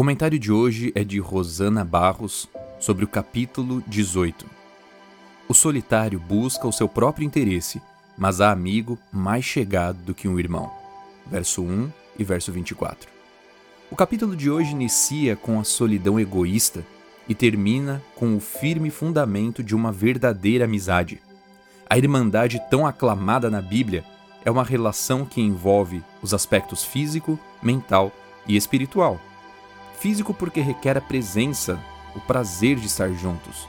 Comentário de hoje é de Rosana Barros sobre o capítulo 18. O solitário busca o seu próprio interesse, mas há amigo mais chegado do que um irmão. Verso 1 e verso 24. O capítulo de hoje inicia com a solidão egoísta e termina com o firme fundamento de uma verdadeira amizade. A irmandade tão aclamada na Bíblia é uma relação que envolve os aspectos físico, mental e espiritual Físico porque requer a presença, o prazer de estar juntos.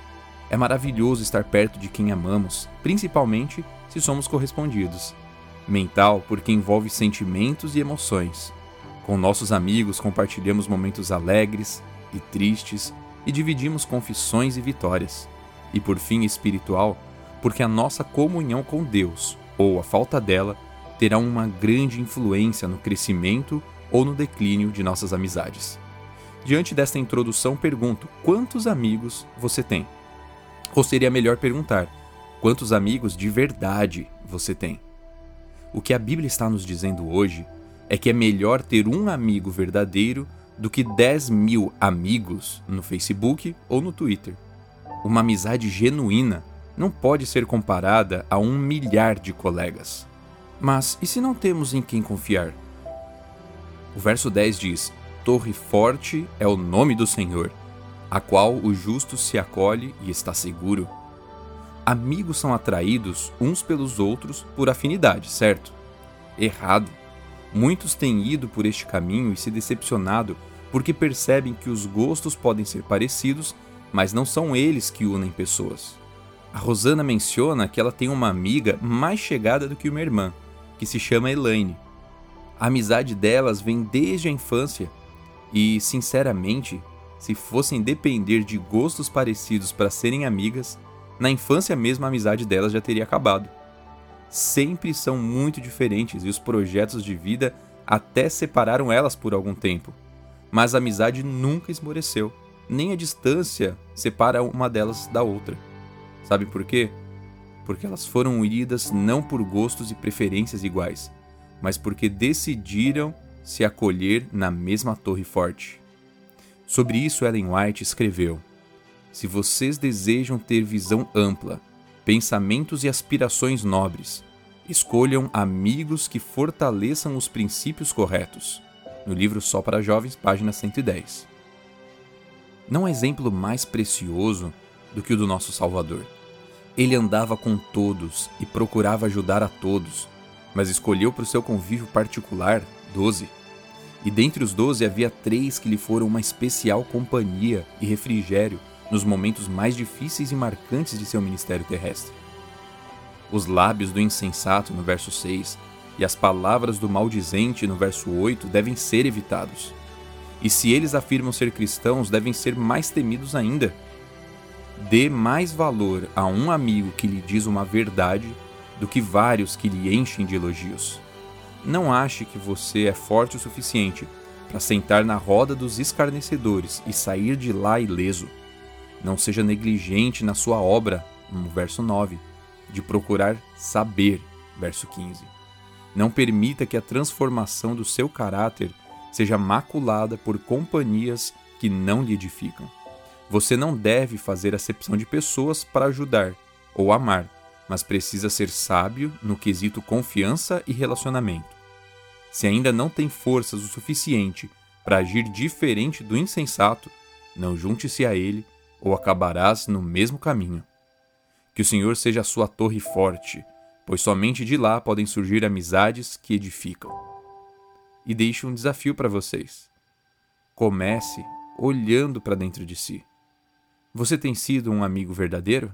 É maravilhoso estar perto de quem amamos, principalmente se somos correspondidos. Mental porque envolve sentimentos e emoções. Com nossos amigos compartilhamos momentos alegres e tristes e dividimos confissões e vitórias. E por fim, espiritual, porque a nossa comunhão com Deus, ou a falta dela, terá uma grande influência no crescimento ou no declínio de nossas amizades. Diante desta introdução, pergunto: quantos amigos você tem? Ou seria melhor perguntar: quantos amigos de verdade você tem? O que a Bíblia está nos dizendo hoje é que é melhor ter um amigo verdadeiro do que 10 mil amigos no Facebook ou no Twitter. Uma amizade genuína não pode ser comparada a um milhar de colegas. Mas e se não temos em quem confiar? O verso 10 diz: torre forte é o nome do Senhor, a qual o justo se acolhe e está seguro. Amigos são atraídos uns pelos outros por afinidade, certo? Errado. Muitos têm ido por este caminho e se decepcionado porque percebem que os gostos podem ser parecidos, mas não são eles que unem pessoas. A Rosana menciona que ela tem uma amiga mais chegada do que uma irmã, que se chama Elaine. A amizade delas vem desde a infância e, sinceramente, se fossem depender de gostos parecidos para serem amigas, na infância mesmo a amizade delas já teria acabado. Sempre são muito diferentes e os projetos de vida até separaram elas por algum tempo. Mas a amizade nunca esmoreceu, nem a distância separa uma delas da outra. Sabe por quê? Porque elas foram unidas não por gostos e preferências iguais, mas porque decidiram se acolher na mesma torre forte. Sobre isso, Ellen White escreveu: Se vocês desejam ter visão ampla, pensamentos e aspirações nobres, escolham amigos que fortaleçam os princípios corretos. No livro Só para Jovens, página 110. Não há exemplo mais precioso do que o do nosso Salvador. Ele andava com todos e procurava ajudar a todos, mas escolheu para o seu convívio particular doze. E dentre os doze havia três que lhe foram uma especial companhia e refrigério nos momentos mais difíceis e marcantes de seu ministério terrestre. Os lábios do insensato, no verso 6, e as palavras do maldizente, no verso 8, devem ser evitados. E se eles afirmam ser cristãos, devem ser mais temidos ainda. Dê mais valor a um amigo que lhe diz uma verdade do que vários que lhe enchem de elogios. Não ache que você é forte o suficiente para sentar na roda dos escarnecedores e sair de lá ileso. Não seja negligente na sua obra, no verso 9, de procurar saber, verso 15. Não permita que a transformação do seu caráter seja maculada por companhias que não lhe edificam. Você não deve fazer acepção de pessoas para ajudar ou amar mas precisa ser sábio no quesito confiança e relacionamento. Se ainda não tem forças o suficiente para agir diferente do insensato, não junte-se a ele ou acabarás no mesmo caminho. Que o Senhor seja a sua torre forte, pois somente de lá podem surgir amizades que edificam. E deixo um desafio para vocês. Comece olhando para dentro de si. Você tem sido um amigo verdadeiro?